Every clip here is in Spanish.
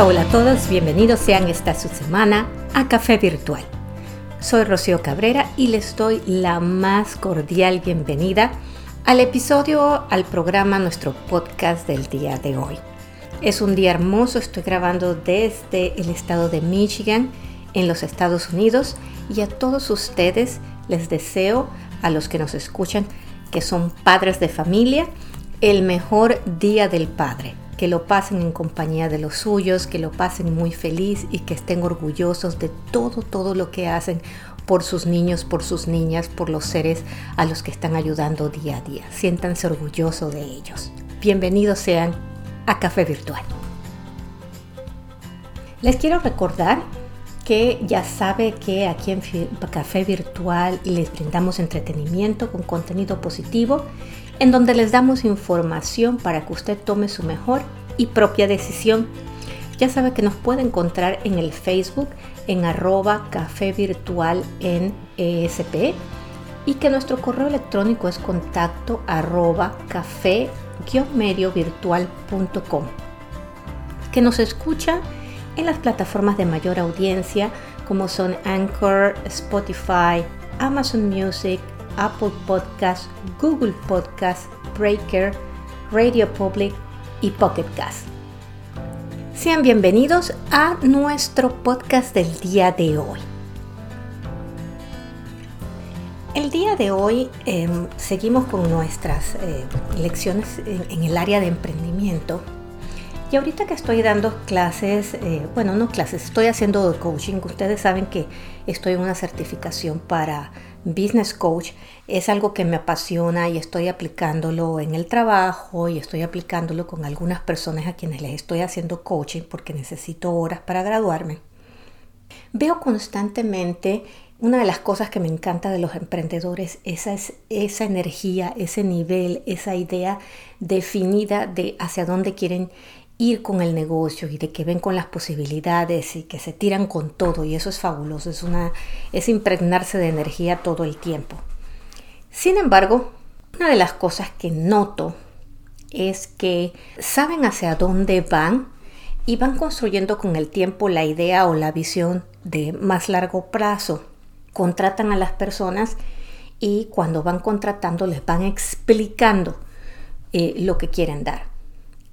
Hola, a todos, bienvenidos sean esta su semana a Café Virtual. Soy Rocío Cabrera y les doy la más cordial bienvenida al episodio, al programa, nuestro podcast del día de hoy. Es un día hermoso, estoy grabando desde el estado de Michigan, en los Estados Unidos, y a todos ustedes les deseo, a los que nos escuchan, que son padres de familia, el mejor día del padre que lo pasen en compañía de los suyos, que lo pasen muy feliz y que estén orgullosos de todo, todo lo que hacen por sus niños, por sus niñas, por los seres a los que están ayudando día a día. Siéntanse orgullosos de ellos. Bienvenidos sean a Café Virtual. Les quiero recordar que ya sabe que aquí en Café Virtual les brindamos entretenimiento con contenido positivo en donde les damos información para que usted tome su mejor y propia decisión. Ya sabe que nos puede encontrar en el Facebook en arroba café virtual en ESP y que nuestro correo electrónico es contacto arroba café virtual.com. Que nos escucha en las plataformas de mayor audiencia como son Anchor, Spotify, Amazon Music, Apple Podcast, Google Podcast, Breaker, Radio Public y Pocket Cast. Sean bienvenidos a nuestro podcast del día de hoy. El día de hoy em, seguimos con nuestras eh, lecciones en, el área de emprendimiento. Y ahorita que estoy dando clases, eh, bueno, no clases, estoy haciendo coaching. Ustedes saben que estoy en una certificación para business coach es algo que me apasiona y estoy aplicándolo en el trabajo y estoy aplicándolo con algunas personas a quienes les estoy haciendo coaching porque necesito horas para graduarme. Veo constantemente una de las cosas que me encanta de los emprendedores esa es esa energía, ese nivel, esa idea definida de hacia dónde quieren ir con el negocio y de que ven con las posibilidades y que se tiran con todo y eso es fabuloso, es, una, es impregnarse de energía todo el tiempo. Sin embargo, una de las cosas que noto es que saben hacia dónde van y van construyendo con el tiempo la idea o la visión de más largo plazo. Contratan a las personas y cuando van contratando les van explicando eh, lo que quieren dar.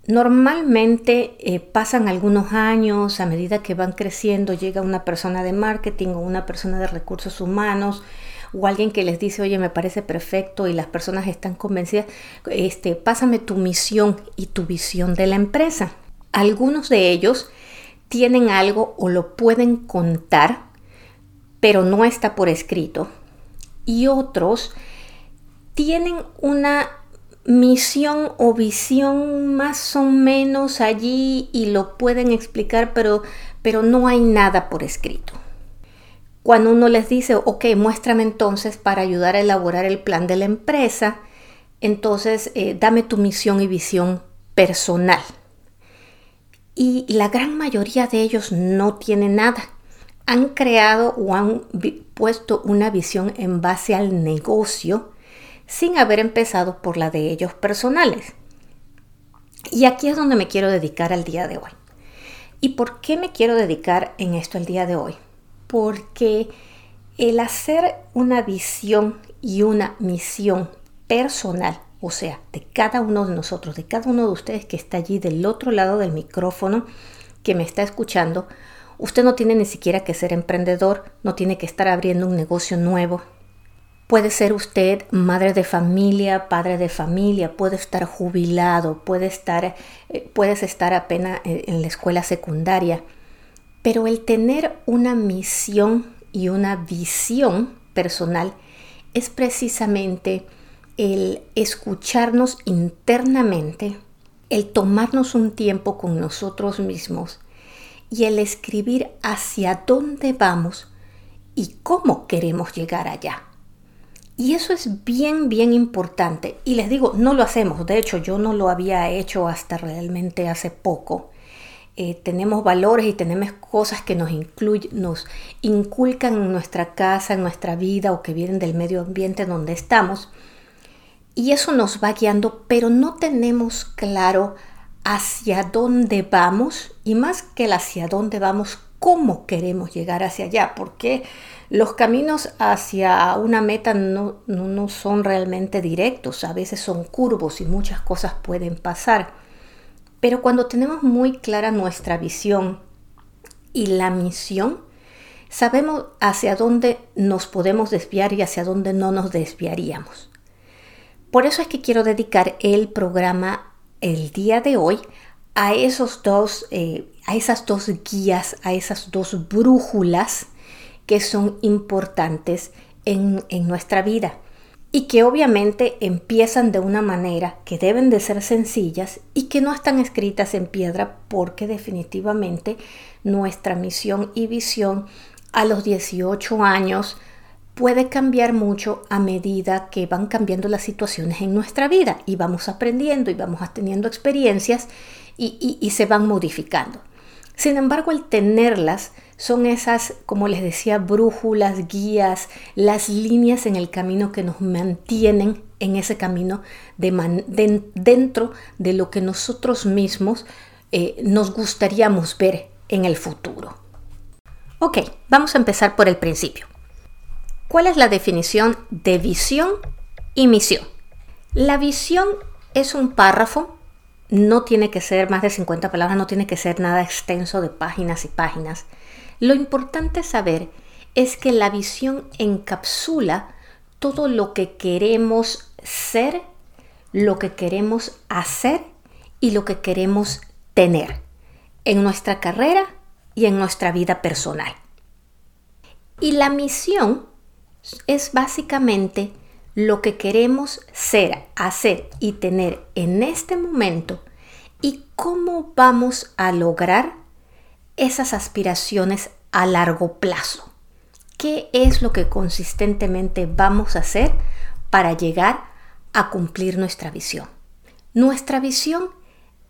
Normalmente eh, pasan algunos años, a medida que van creciendo, llega una persona de marketing o una persona de recursos humanos o alguien que les dice, oye, me parece perfecto y las personas están convencidas, este, pásame tu misión y tu visión de la empresa. Algunos de ellos tienen algo o lo pueden contar, pero no está por escrito. Y otros tienen una misión o visión más o menos allí y lo pueden explicar, pero, pero no hay nada por escrito. Cuando uno les dice, ok, muéstrame entonces para ayudar a elaborar el plan de la empresa, entonces eh, dame tu misión y visión personal. Y la gran mayoría de ellos no tienen nada. Han creado o han puesto una visión en base al negocio sin haber empezado por la de ellos personales. Y aquí es donde me quiero dedicar al día de hoy. ¿Y por qué me quiero dedicar en esto el día de hoy? Porque el hacer una visión y una misión personal, o sea, de cada uno de nosotros, de cada uno de ustedes que está allí del otro lado del micrófono, que me está escuchando, usted no tiene ni siquiera que ser emprendedor, no tiene que estar abriendo un negocio nuevo, Puede ser usted madre de familia, padre de familia, puede estar jubilado, puede estar, eh, puedes estar apenas en la escuela secundaria, pero el tener una misión y una visión personal es precisamente el escucharnos internamente, el tomarnos un tiempo con nosotros mismos y el escribir hacia dónde vamos y cómo queremos llegar allá. Y eso es bien, bien importante. Y les digo, no lo hacemos. De hecho, yo no lo había hecho hasta realmente hace poco. Eh, tenemos valores y tenemos cosas que nos, nos inculcan en nuestra casa, en nuestra vida o que vienen del medio ambiente donde estamos. Y eso nos va guiando, pero no tenemos claro hacia dónde vamos y más que el hacia dónde vamos, cómo queremos llegar hacia allá, porque los caminos hacia una meta no, no, son realmente directos, a veces son curvos y muchas cosas pueden pasar. Pero cuando tenemos muy clara nuestra visión y la misión, sabemos hacia dónde nos podemos desviar y hacia dónde no nos desviaríamos. Por eso es que quiero dedicar el programa el día de hoy a esos dos, eh, a esas dos guías, a esas dos brújulas que son importantes en, en nuestra vida y que obviamente empiezan de una manera que deben de ser sencillas y que no están escritas en piedra porque definitivamente nuestra misión y visión a los 18 años puede cambiar mucho a medida que van cambiando las situaciones en nuestra vida y vamos aprendiendo y vamos teniendo experiencias y, y se van modificando. Sin embargo, el tenerlas son esas, como les decía, brújulas, guías, las líneas en el camino que nos mantienen en ese camino de dentro de lo que nosotros mismos eh, nos gustaríamos ver en el futuro. Ok, vamos a empezar por el principio. ¿Cuál es la definición de visión y misión? La visión es un párrafo, no tiene que ser más de 50 palabras, no tiene que ser nada extenso de páginas y páginas lo importante saber es que la visión encapsula todo lo que queremos ser, lo que queremos hacer y lo que queremos tener en nuestra carrera y en nuestra vida personal. Y la misión es básicamente lo que queremos ser, hacer y tener en este momento y cómo vamos a lograr esas aspiraciones a largo plazo. ¿Qué es lo que consistentemente vamos a hacer para llegar a cumplir nuestra visión? Nuestra visión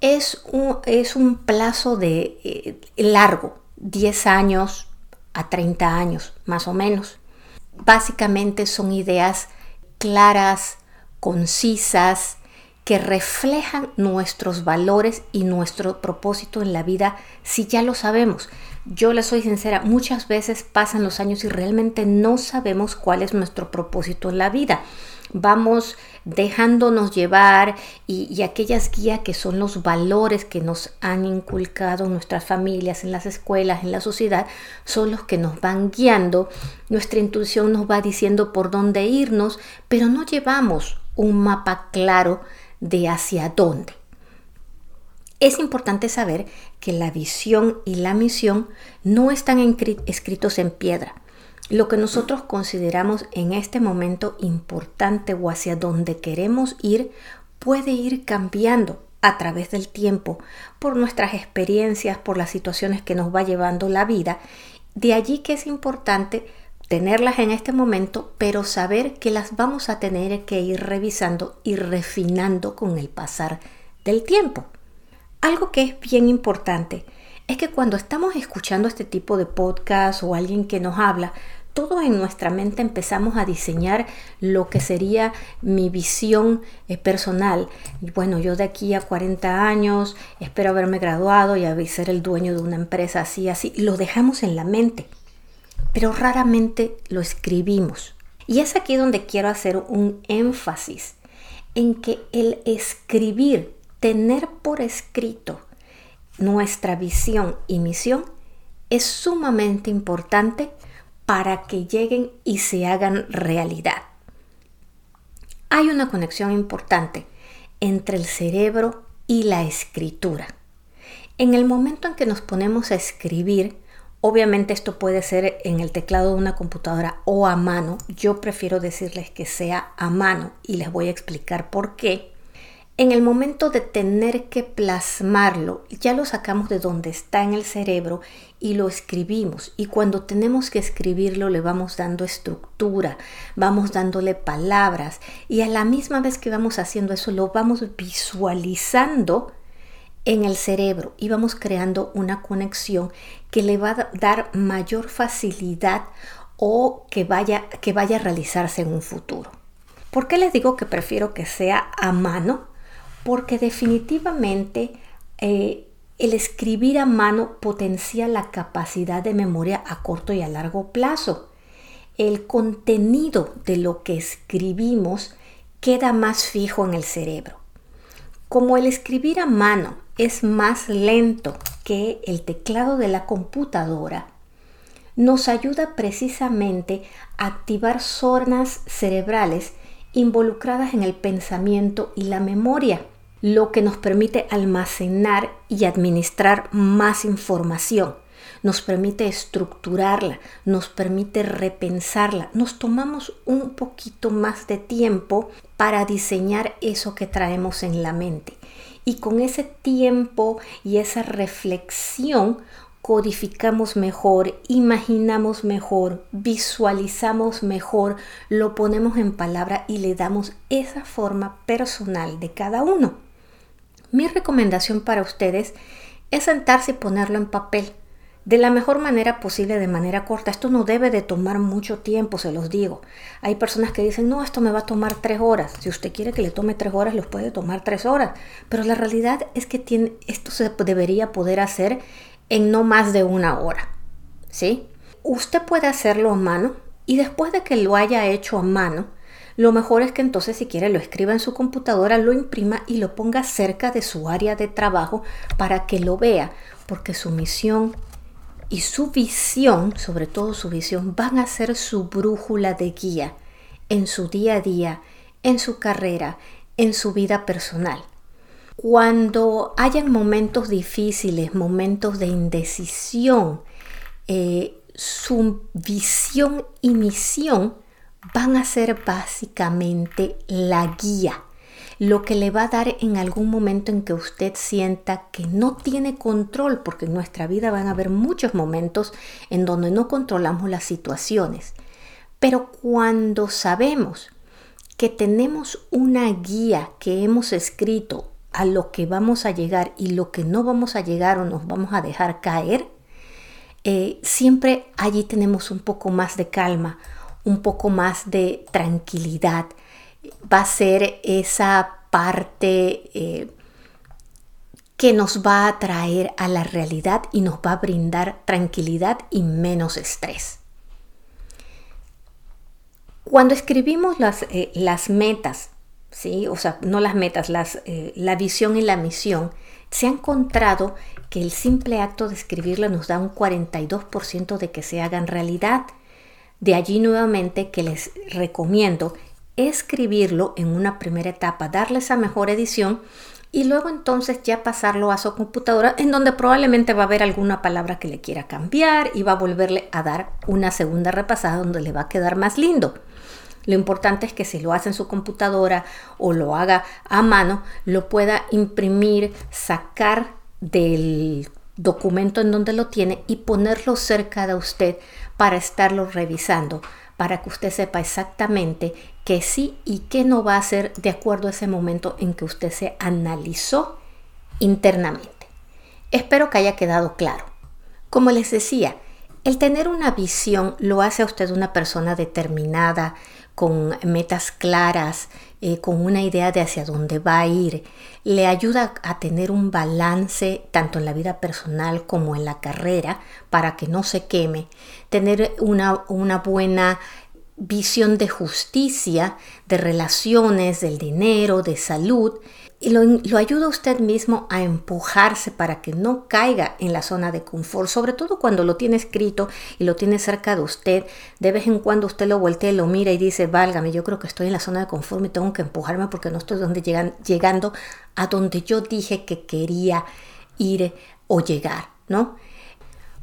es un, es un plazo de eh, largo, 10 años a 30 años más o menos. Básicamente son ideas claras, concisas, que reflejan nuestros valores y nuestro propósito en la vida si ya lo sabemos. Yo le soy sincera, muchas veces pasan los años y realmente no sabemos cuál es nuestro propósito en la vida. Vamos dejándonos llevar y, aquellas guías que son los valores que nos han inculcado nuestras familias, en las escuelas, en la sociedad, son los que nos van guiando. Nuestra intuición nos va diciendo por dónde irnos, pero no llevamos un mapa claro de hacia dónde. Es importante saber que la visión y la misión no están escritos en piedra. Lo que nosotros consideramos en este momento importante o hacia donde queremos ir puede ir cambiando a través del tiempo por nuestras experiencias, por las situaciones que nos va llevando la vida. De allí que es importante tenerlas en este momento, pero saber que las vamos a tener que ir revisando y refinando con el pasar del tiempo. Algo que es bien importante es que cuando estamos escuchando este tipo de podcast o alguien que nos habla, todos en nuestra mente empezamos a diseñar lo que sería mi visión eh, personal. Bueno, yo de aquí a 40 años espero haberme graduado y ser el dueño de una empresa así, así. Lo dejamos en la mente pero raramente lo escribimos. Y es aquí donde quiero hacer un énfasis en que el escribir, tener por escrito nuestra visión y misión es sumamente importante para que lleguen y se hagan realidad. Hay una conexión importante entre el cerebro y la escritura. En el momento en que nos ponemos a escribir, Obviamente esto puede ser en el teclado de una computadora o a mano. Yo prefiero decirles que sea a mano y les voy a explicar por qué. En el momento de tener que plasmarlo, ya lo sacamos de donde está en el cerebro y lo escribimos. Y cuando tenemos que escribirlo le vamos dando estructura, vamos dándole palabras y a la misma vez que vamos haciendo eso lo vamos visualizando en el cerebro y vamos creando una conexión que le va a dar mayor facilidad o que vaya, que vaya a realizarse en un futuro. ¿Por qué les digo que prefiero que sea a mano? Porque definitivamente eh, el escribir a mano potencia la capacidad de memoria a corto y a largo plazo. El contenido de lo que escribimos queda más fijo en el cerebro. Como el escribir a mano es más lento que el teclado de la computadora, nos ayuda precisamente a activar zonas cerebrales involucradas en el pensamiento y la memoria lo que nos permite almacenar y administrar más información, nos permite estructurarla, nos permite repensarla, nos tomamos un poquito más de tiempo para diseñar eso que traemos en la mente. Y con ese tiempo y esa reflexión codificamos mejor, imaginamos mejor, visualizamos mejor, lo ponemos en palabra y le damos esa forma personal de cada uno. Mi recomendación para ustedes es sentarse y ponerlo en papel de la mejor manera posible, de manera corta. Esto no debe de tomar mucho tiempo, se los digo. Hay personas que dicen, no, esto me va a tomar tres horas. Si usted quiere que le tome tres horas, los puede tomar tres horas. Pero la realidad es que esto se debería poder hacer en no más de una hora. ¿Sí? Usted puede hacerlo a mano y después de que lo haya hecho a mano, lo mejor es que entonces si quiere lo escriba en su computadora, lo imprima y lo ponga cerca de su área de trabajo para que lo vea, porque su misión y su visión, sobre todo su visión, van a ser su brújula de guía en su día a día, en su carrera, en su vida personal. Cuando hayan momentos difíciles, momentos de indecisión, eh, su visión y misión van a ser básicamente la guía, lo que le va a dar en algún momento en que usted sienta que no tiene control, porque en nuestra vida van a haber muchos momentos en donde no controlamos las situaciones. Pero cuando sabemos que tenemos una guía que hemos escrito a lo que vamos a llegar y lo que no vamos a llegar o nos vamos a dejar caer, eh, siempre allí tenemos un poco más de calma, un poco más de tranquilidad. Va a ser esa parte eh, que nos va a traer a la realidad y nos va a brindar tranquilidad y menos estrés. Cuando escribimos las, eh, las metas, ¿sí? o sea, no las metas, las, eh, la visión y la misión, se ha encontrado que el simple acto de escribirla nos da un 42% de que se hagan realidad. De allí nuevamente que les recomiendo escribirlo en una primera etapa, darle esa mejor edición y luego entonces ya pasarlo a su computadora en donde probablemente va a haber alguna palabra que le quiera cambiar y va a volverle a dar una segunda repasada donde le va a quedar más lindo. Lo importante es que si lo hace en su computadora o lo haga a mano, lo pueda imprimir, sacar del documento en donde lo tiene y ponerlo cerca de usted para estarlo revisando, para que usted sepa exactamente qué sí y qué no va a hacer de acuerdo a ese momento en que usted se analizó internamente. Espero que haya quedado claro. Como les decía, el tener una visión lo hace a usted una persona determinada, con metas claras, eh, con una idea de hacia dónde va a ir, le ayuda a tener un balance tanto en la vida personal como en la carrera para que no se queme, tener una, una buena visión de justicia, de relaciones, del dinero, de salud, y lo, ayuda usted mismo a empujarse para que no caiga en la zona de confort, sobre todo cuando lo tiene escrito y lo tiene cerca de usted. De vez en cuando usted lo voltea, lo mira y dice, válgame, yo creo que estoy en la zona de confort y tengo que empujarme porque no estoy donde llegan, llegando a donde yo dije que quería ir o llegar, ¿no?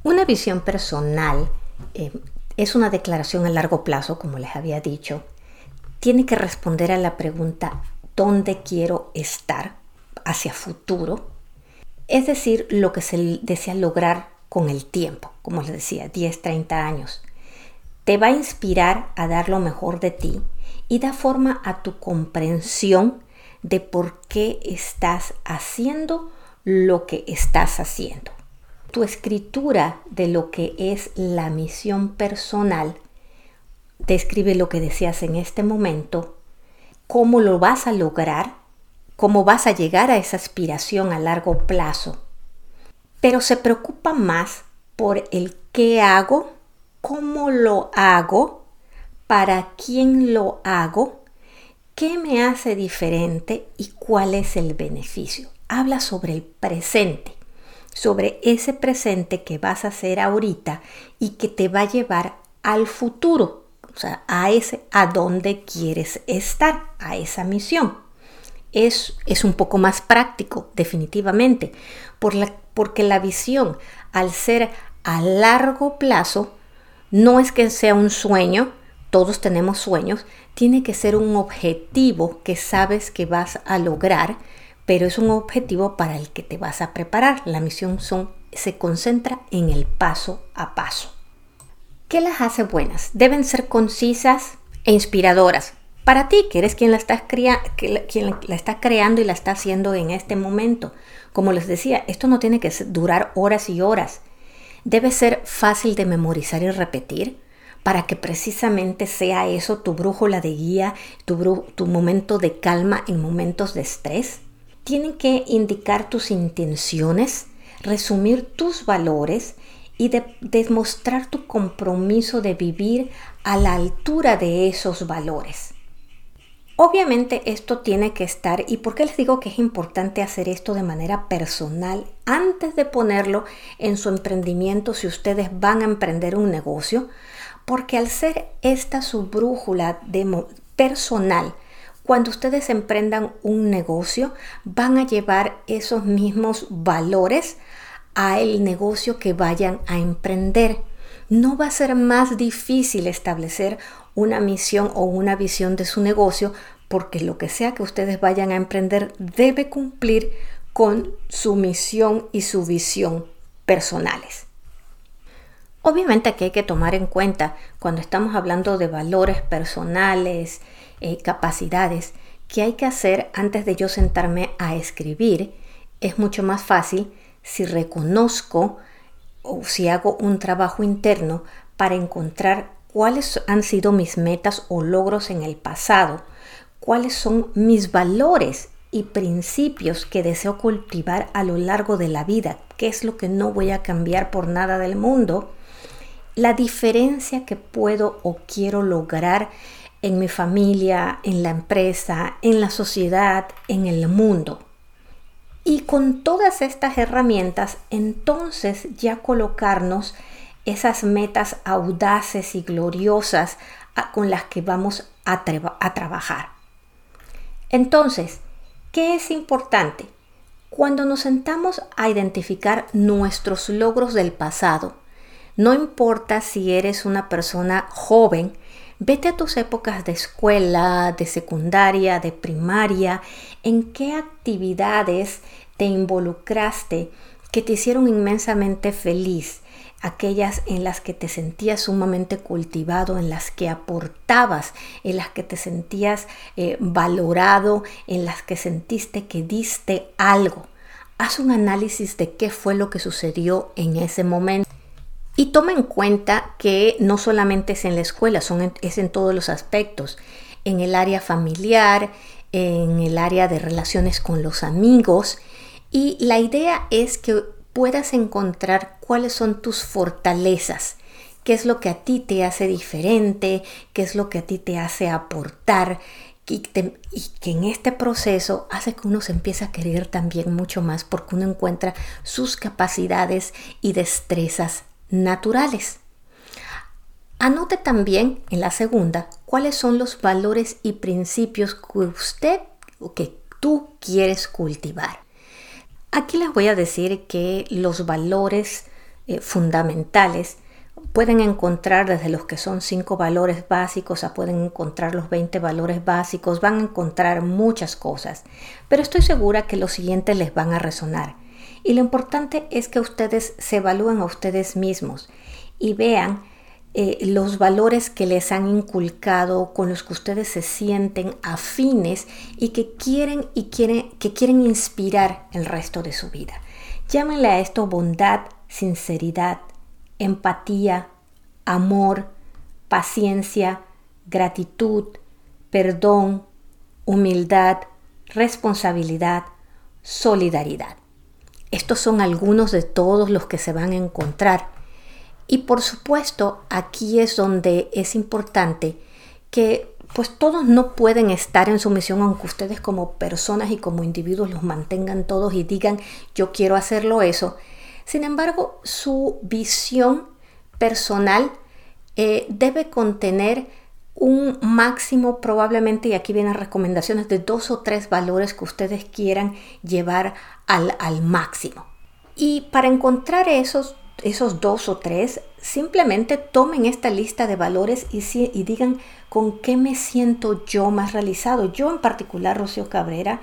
Una visión personal eh, es una declaración a largo plazo, como les había dicho. Tiene que responder a la pregunta dónde quiero estar hacia futuro, es decir, lo que se desea lograr con el tiempo, como les decía, 10, 30 años. Te va a inspirar a dar lo mejor de ti y da forma a tu comprensión de por qué estás haciendo lo que estás haciendo. Tu escritura de lo que es la misión personal describe lo que deseas en este momento cómo lo vas a lograr cómo vas a llegar a esa aspiración a largo plazo, pero se preocupa más por el qué hago, cómo lo hago, para quién lo hago, qué me hace diferente y cuál es el beneficio. Habla sobre el presente, sobre ese presente que vas a hacer ahorita y que te va a llevar al futuro, o sea, a ese a dónde quieres estar, a esa misión. Es, es un poco más práctico, definitivamente, por la, porque la visión, al ser a largo plazo, no es que sea un sueño, todos tenemos sueños, tiene que ser un objetivo que sabes que vas a lograr, pero es un objetivo para el que te vas a preparar. La misión se concentra en el paso a paso. ¿Qué las hace buenas? Deben ser concisas e inspiradoras. Para ti, que eres quien la, estás está creando y la está haciendo en este momento. Como les decía, esto no tiene que durar horas y horas. Debe ser fácil de memorizar y repetir para que precisamente sea eso tu brújula de guía, tu, tu momento de calma en momentos de estrés. Tienen que indicar tus intenciones, resumir tus valores y demostrar tu compromiso de vivir a la altura de esos valores. Obviamente esto tiene que estar, y por qué les digo que es importante hacer esto de manera personal antes de ponerlo en su emprendimiento si ustedes van a emprender un negocio, porque al ser esta su brújula de personal, cuando ustedes emprendan un negocio, van a llevar esos mismos valores a el negocio que vayan a emprender. No va a ser más difícil establecer una misión o una visión de su negocio porque lo que sea que ustedes vayan a emprender debe cumplir con su misión y su visión personales. Obviamente aquí hay que tomar en cuenta cuando estamos hablando de valores personales, eh, capacidades, que hay que hacer antes de yo sentarme a escribir. Es mucho más fácil si reconozco o si hago un trabajo interno para encontrar cuáles han sido mis metas o logros en el pasado, cuáles son mis valores y principios que deseo cultivar a lo largo de la vida, qué es lo que no voy a cambiar por nada del mundo, la diferencia que puedo o quiero lograr en mi familia, en la empresa, en la sociedad, en el mundo. Y con todas estas herramientas, entonces ya colocarnos esas metas audaces y gloriosas con las que vamos a, a trabajar. Entonces, ¿qué es importante? Cuando nos sentamos a identificar nuestros logros del pasado, no importa si eres una persona joven, vete a tus épocas de escuela, de secundaria, de primaria, en qué actividades te involucraste que te hicieron inmensamente feliz, aquellas en las que te sentías sumamente cultivado, en las que aportabas, en las que te sentías eh, valorado, en las que sentiste que diste algo. Haz un análisis de qué fue lo que sucedió en ese momento. Y toma en cuenta que no solamente es en la escuela, son es en todos los aspectos, en el área familiar, en el área de relaciones con los amigos. Y la idea es que puedas encontrar cuáles son tus fortalezas, qué es lo que a ti te hace diferente, qué es lo que a ti te hace aportar, y, que en este proceso hace que uno se empiece a querer también mucho más porque uno encuentra sus capacidades y destrezas naturales. Anote también en la segunda cuáles son los valores y principios que usted o que tú quieres cultivar. Aquí les voy a decir que los valores eh, fundamentales pueden encontrar desde los que son cinco valores básicos a pueden encontrar los 20 valores básicos, van a encontrar muchas cosas, pero estoy segura que los siguientes les van a resonar. Y lo importante es que ustedes se evalúen a ustedes mismos y vean eh, los valores que les han inculcado, con los que ustedes se sienten afines y que quieren y quieren, que quieren inspirar el resto de su vida. Llámenle a esto bondad, sinceridad, empatía, amor, paciencia, gratitud, perdón, humildad, responsabilidad, solidaridad. Estos son algunos de todos los que se van a encontrar. Y por supuesto, aquí es donde es importante que pues todos no pueden estar en su misión aunque ustedes como personas y como individuos los mantengan todos y digan yo quiero hacerlo eso. Sin embargo, su visión personal eh, debe contener un máximo probablemente, y aquí vienen recomendaciones de dos o tres valores que ustedes quieran llevar al, al máximo. Y para encontrar esos, esos dos o tres, simplemente tomen esta lista de valores y, y digan con qué me siento yo más realizado. Yo en particular, Rocío Cabrera,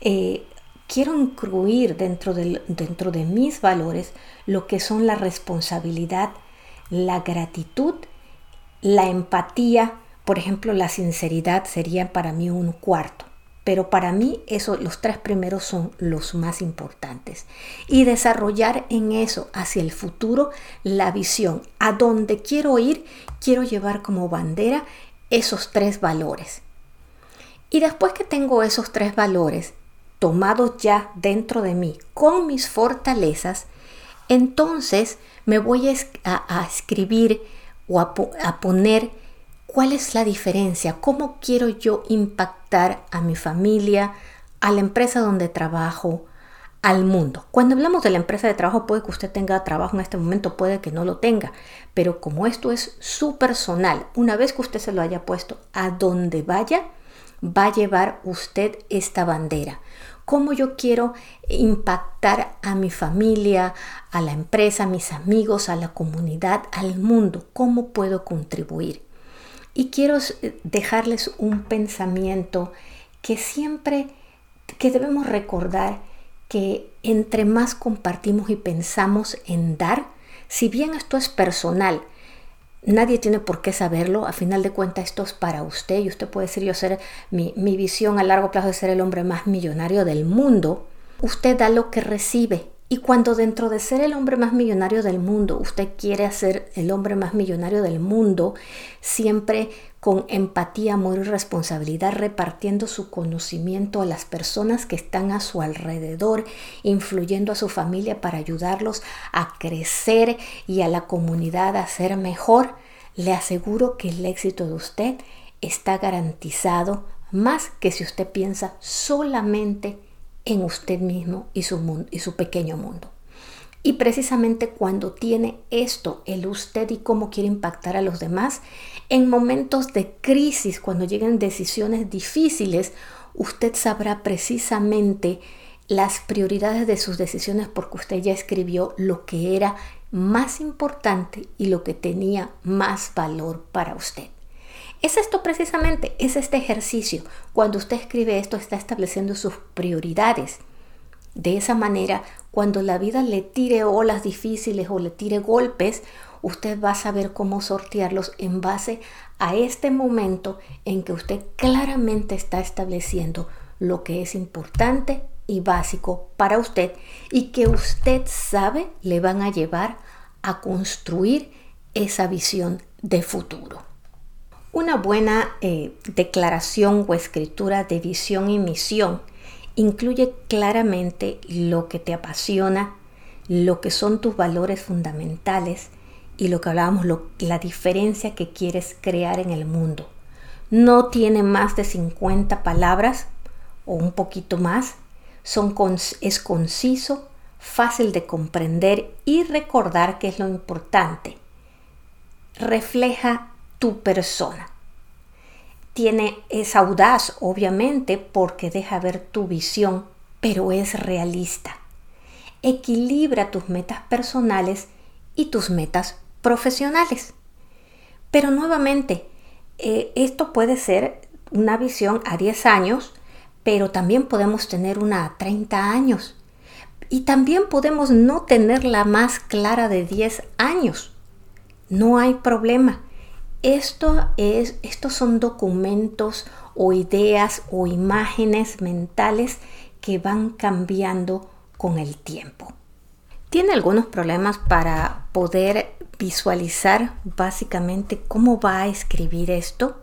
eh, quiero incluir dentro de, dentro de mis valores lo que son la responsabilidad, la gratitud, la empatía, por ejemplo, la sinceridad sería para mí un cuarto. Pero para mí eso, los tres primeros son los más importantes. Y desarrollar en eso hacia el futuro la visión. A dónde quiero ir, quiero llevar como bandera esos tres valores. Y después que tengo esos tres valores tomados ya dentro de mí con mis fortalezas, entonces me voy a, escribir o a poner ¿Cuál es la diferencia? ¿Cómo quiero yo impactar a mi familia, a la empresa donde trabajo, al mundo? Cuando hablamos de la empresa de trabajo, puede que usted tenga trabajo en este momento, puede que no lo tenga, pero como esto es su personal, una vez que usted se lo haya puesto a donde vaya, va a llevar usted esta bandera. ¿Cómo yo quiero impactar a mi familia, a la empresa, a mis amigos, a la comunidad, al mundo? ¿Cómo puedo contribuir? Y quiero eh, dejarles un pensamiento que siempre, que debemos recordar que entre más compartimos y pensamos en dar, si bien esto es personal, nadie tiene por qué saberlo, a final de cuentas esto es para usted y usted puede decir yo ser mi, mi visión a largo plazo de ser el hombre más millonario del mundo, usted da lo que recibe y cuando dentro de ser el hombre más millonario del mundo, usted quiere ser el hombre más millonario del mundo, siempre con empatía, amor y responsabilidad, repartiendo su conocimiento a las personas que están a su alrededor, influyendo a su familia para ayudarlos a crecer y a la comunidad a ser mejor, le aseguro que el éxito de usted está garantizado más que si usted piensa solamente en usted mismo y su, mundo, y su pequeño mundo. Y precisamente cuando tiene esto, el usted y cómo quiere impactar a los demás, en momentos de crisis, cuando lleguen decisiones difíciles, usted sabrá precisamente las prioridades de sus decisiones porque usted ya escribió lo que era más importante y lo que tenía más valor para usted. Es esto precisamente, es este ejercicio. Cuando usted escribe esto está estableciendo sus prioridades. De esa manera, cuando la vida le tire olas difíciles o le tire golpes, usted va a saber cómo sortearlos en base a este momento en que usted claramente está estableciendo lo que es importante y básico para usted y que usted sabe le van a llevar a construir esa visión de futuro. Una buena eh, declaración o escritura de visión y misión incluye claramente lo que te apasiona, lo que son tus valores fundamentales y lo que hablábamos, la diferencia que quieres crear en el mundo. No tiene más de 50 palabras o un poquito más. Es conciso, fácil de comprender y recordar que es lo importante. Refleja tu persona. Tiene, es audaz, obviamente, porque deja ver tu visión, pero es realista. Equilibra tus metas personales y tus metas profesionales. Pero nuevamente, eh, esto puede ser una visión a 10 años, pero también podemos tener una a 30 años. Y también podemos no tener la más clara de 10 años. No hay problema. Esto es, estos son documentos o ideas o imágenes mentales que van cambiando con el tiempo. Tiene algunos problemas para poder visualizar básicamente cómo va a escribir esto.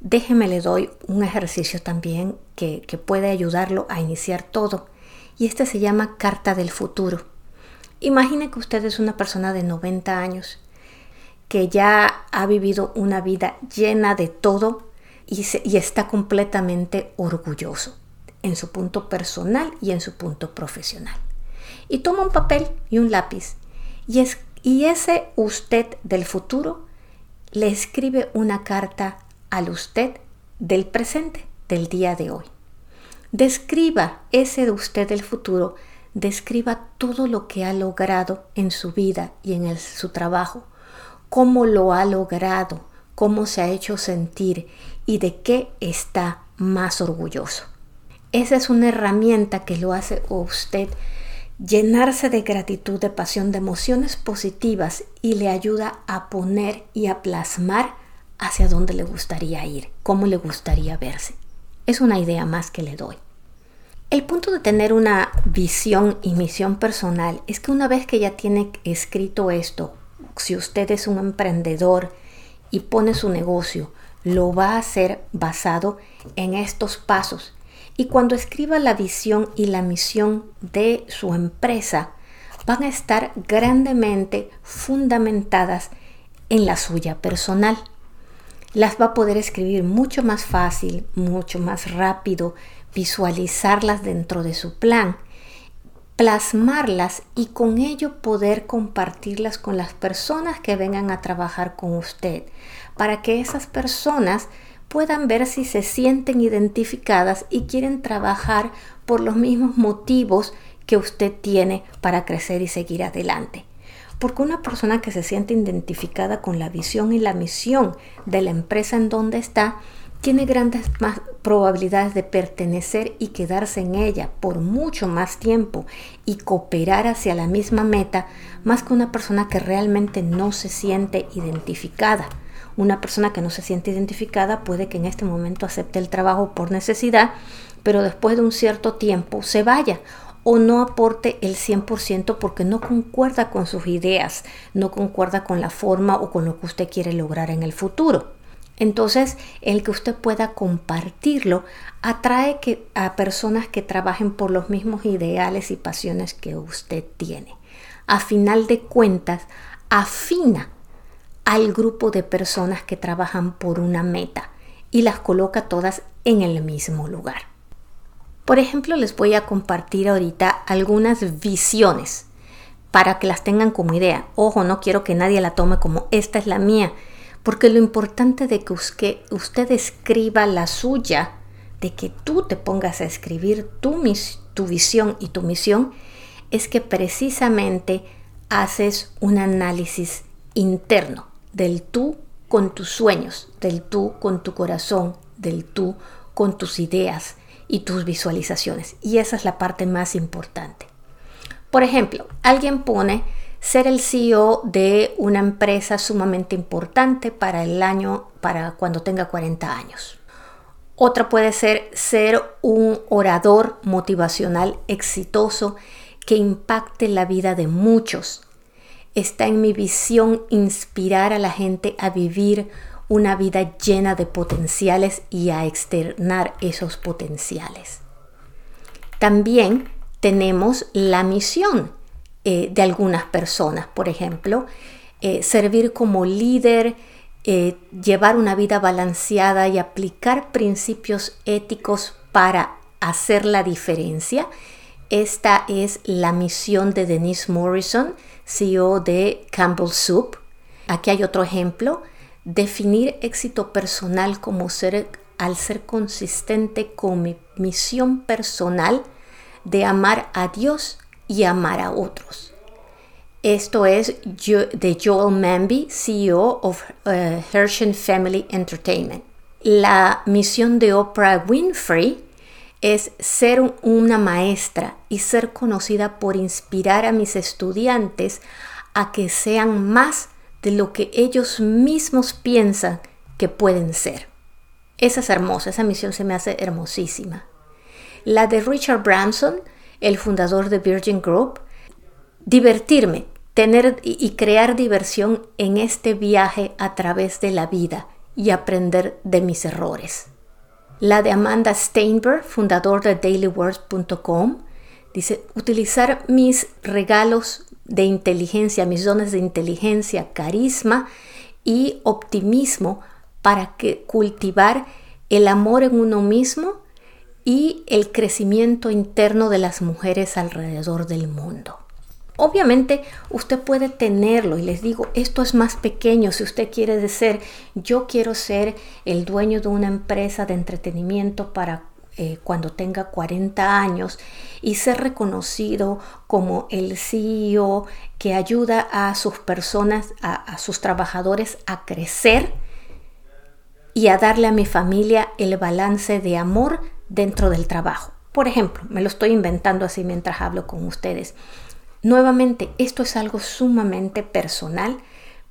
déjeme le doy un ejercicio también que, que puede ayudarlo a iniciar todo. Y este se llama Carta del Futuro. Imagine que usted es una persona de 90 años que ya ha vivido una vida llena de todo y, está completamente orgulloso en su punto personal y en su punto profesional. Y toma un papel y un lápiz y, es, ese usted del futuro le escribe una carta al usted del presente, del día de hoy. Describa ese usted del futuro, describa todo lo que ha logrado en su vida y en su trabajo, cómo lo ha logrado, cómo se ha hecho sentir y de qué está más orgulloso. Esa es una herramienta que lo hace a usted llenarse de gratitud, de pasión, de emociones positivas y le ayuda a poner y a plasmar hacia dónde le gustaría ir, cómo le gustaría verse. Es una idea más que le doy. El punto de tener una visión y misión personal es que una vez que ya tiene escrito esto, si usted es un emprendedor y pone su negocio, lo va a hacer basado en estos pasos y cuando escriba la visión y la misión de su empresa, van a estar grandemente fundamentadas en la suya personal. Las va a poder escribir mucho más fácil, mucho más rápido, visualizarlas dentro de su plan, plasmarlas y con ello poder compartirlas con las personas que vengan a trabajar con usted, para que esas personas puedan ver si se sienten identificadas y quieren trabajar por los mismos motivos que usted tiene para crecer y seguir adelante. Porque una persona que se siente identificada con la visión y la misión de la empresa en donde está, tiene grandes más probabilidades de pertenecer y quedarse en ella por mucho más tiempo y cooperar hacia la misma meta, más que una persona que realmente no se siente identificada. Una persona que no se siente identificada puede que en este momento acepte el trabajo por necesidad, pero después de un cierto tiempo se vaya o no aporte el 100% porque no concuerda con sus ideas, no concuerda con la forma o con lo que usted quiere lograr en el futuro. Entonces, el que usted pueda compartirlo atrae a personas que trabajen por los mismos ideales y pasiones que usted tiene. A final de cuentas, afina al grupo de personas que trabajan por una meta y las coloca todas en el mismo lugar. Por ejemplo, les voy a compartir ahorita algunas visiones para que las tengan como idea. Ojo, no quiero que nadie la tome como esta es la mía, porque lo importante de que usted escriba la suya, de que tú te pongas a escribir tu, tu visión y tu misión, es que precisamente haces un análisis interno del tú con tus sueños, del tú con tu corazón, del tú con tus ideas y tus visualizaciones. Y esa es la parte más importante. Por ejemplo, alguien pone ser el CEO de una empresa sumamente importante para el año, para cuando tenga 40 años. Otra puede ser ser un orador motivacional exitoso que impacte la vida de muchos está en mi visión inspirar a la gente a vivir una vida llena de potenciales y a externar esos potenciales. También tenemos la misión eh, de algunas personas, por ejemplo, eh, servir como líder, eh, llevar una vida balanceada y aplicar principios éticos para hacer la diferencia. Esta es la misión de Denise Morrison, CEO de Campbell Soup. Aquí hay otro ejemplo. Definir éxito personal como ser al ser consistente con mi misión personal de amar a Dios y amar a otros. Esto es de Joel Manby, CEO of uh, Hershey Family Entertainment. La misión de Oprah Winfrey es ser una maestra y ser conocida por inspirar a mis estudiantes a que sean más de lo que ellos mismos piensan que pueden ser. Esa es hermosa, esa misión se me hace hermosísima. La de Richard Branson, el fundador de Virgin Group, divertirme, tener y crear diversión en este viaje a través de la vida y aprender de mis errores. La de Amanda Steinberg, fundador de dailywords.com, dice, utilizar mis regalos de inteligencia, mis dones de inteligencia, carisma y optimismo para que cultivar el amor en uno mismo y el crecimiento interno de las mujeres alrededor del mundo. Obviamente usted puede tenerlo y les digo, esto es más pequeño si usted quiere decir, yo quiero ser el dueño de una empresa de entretenimiento para eh, cuando tenga 40 años y ser reconocido como el CEO que ayuda a sus personas, a sus trabajadores a crecer y a darle a mi familia el balance de amor dentro del trabajo. Por ejemplo, me lo estoy inventando así mientras hablo con ustedes. Nuevamente, esto es algo sumamente personal,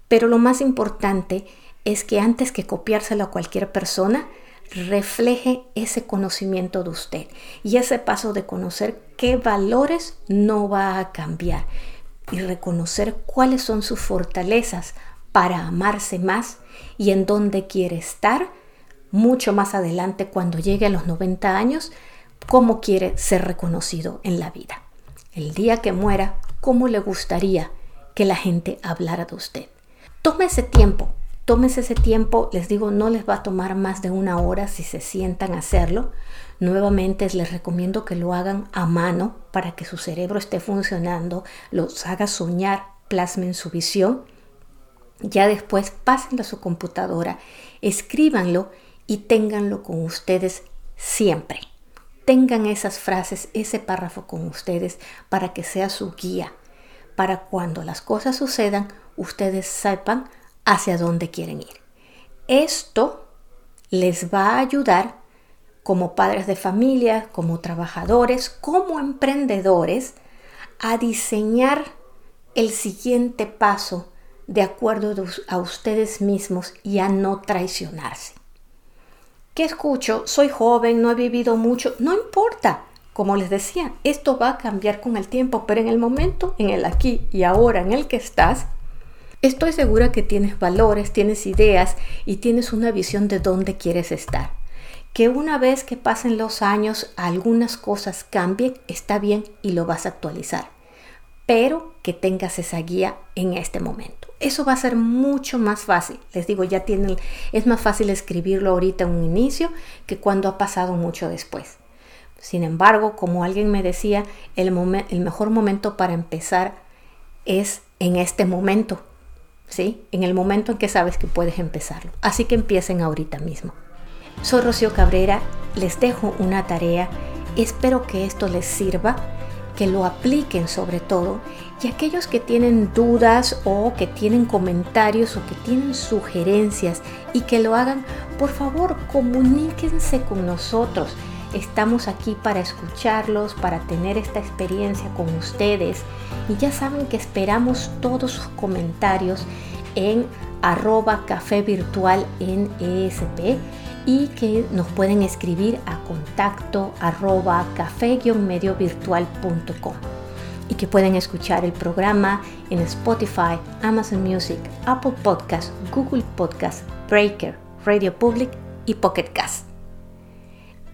pero lo más importante es que antes que copiárselo a cualquier persona, refleje ese conocimiento de usted y ese paso de conocer qué valores no va a cambiar y reconocer cuáles son sus fortalezas para amarse más y en dónde quiere estar mucho más adelante cuando llegue a los 90 años, cómo quiere ser reconocido en la vida el día que muera, cómo le gustaría que la gente hablara de usted. Tome ese tiempo, tómese ese tiempo, les digo, no les va a tomar más de una hora si se sientan a hacerlo. Nuevamente les recomiendo que lo hagan a mano para que su cerebro esté funcionando, los haga soñar, plasmen su visión. Ya después pásenlo a su computadora, escríbanlo y ténganlo con ustedes siempre tengan esas frases, ese párrafo con ustedes para que sea su guía, para cuando las cosas sucedan, ustedes sepan hacia dónde quieren ir. Esto les va a ayudar como padres de familia, como trabajadores, como emprendedores, a diseñar el siguiente paso de acuerdo a ustedes mismos y a no traicionarse. ¿Qué escucho? Soy joven, no he vivido mucho. No importa. Como les decía, esto va a cambiar con el tiempo, pero en el momento, en el aquí y ahora en el que estás, estoy segura que tienes valores, tienes ideas y tienes una visión de dónde quieres estar. Que una vez que pasen los años, algunas cosas cambien, está bien y lo vas a actualizar. Pero que tengas esa guía en este momento. Eso va a ser mucho más fácil. Les digo, ya tienen, es más fácil escribirlo ahorita en un inicio que cuando ha pasado mucho después. Sin embargo, como alguien me decía, el, el mejor momento para empezar es en este momento, ¿sí? En el momento en que sabes que puedes empezarlo. Así que empiecen ahorita mismo. Soy Rocío Cabrera, les dejo una tarea, espero que esto les sirva que lo apliquen sobre todo y aquellos que tienen dudas o que tienen comentarios o que tienen sugerencias y que lo hagan, por favor comuníquense con nosotros. Estamos aquí para escucharlos, para tener esta experiencia con ustedes y ya saben que esperamos todos sus comentarios en arroba café virtual en ESP y que nos pueden escribir a contacto arroba café-mediovirtual.com y que pueden escuchar el programa en Spotify, Amazon Music, Apple Podcast, Google Podcast, Breaker, Radio Public y Pocket Cast.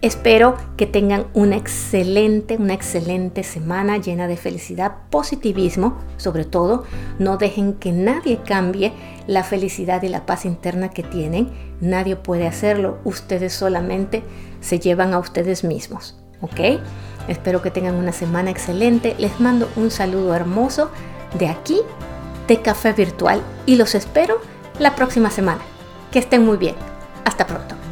Espero que tengan una excelente, una excelente semana llena de felicidad, positivismo, sobre todo, no dejen que nadie cambie la felicidad y la paz interna que tienen. Nadie puede hacerlo, ustedes solamente se llevan a ustedes mismos, ¿ok? Espero que tengan una semana excelente. Les mando un saludo hermoso de aquí, de Café Virtual, y los espero la próxima semana. Que estén muy bien. Hasta pronto.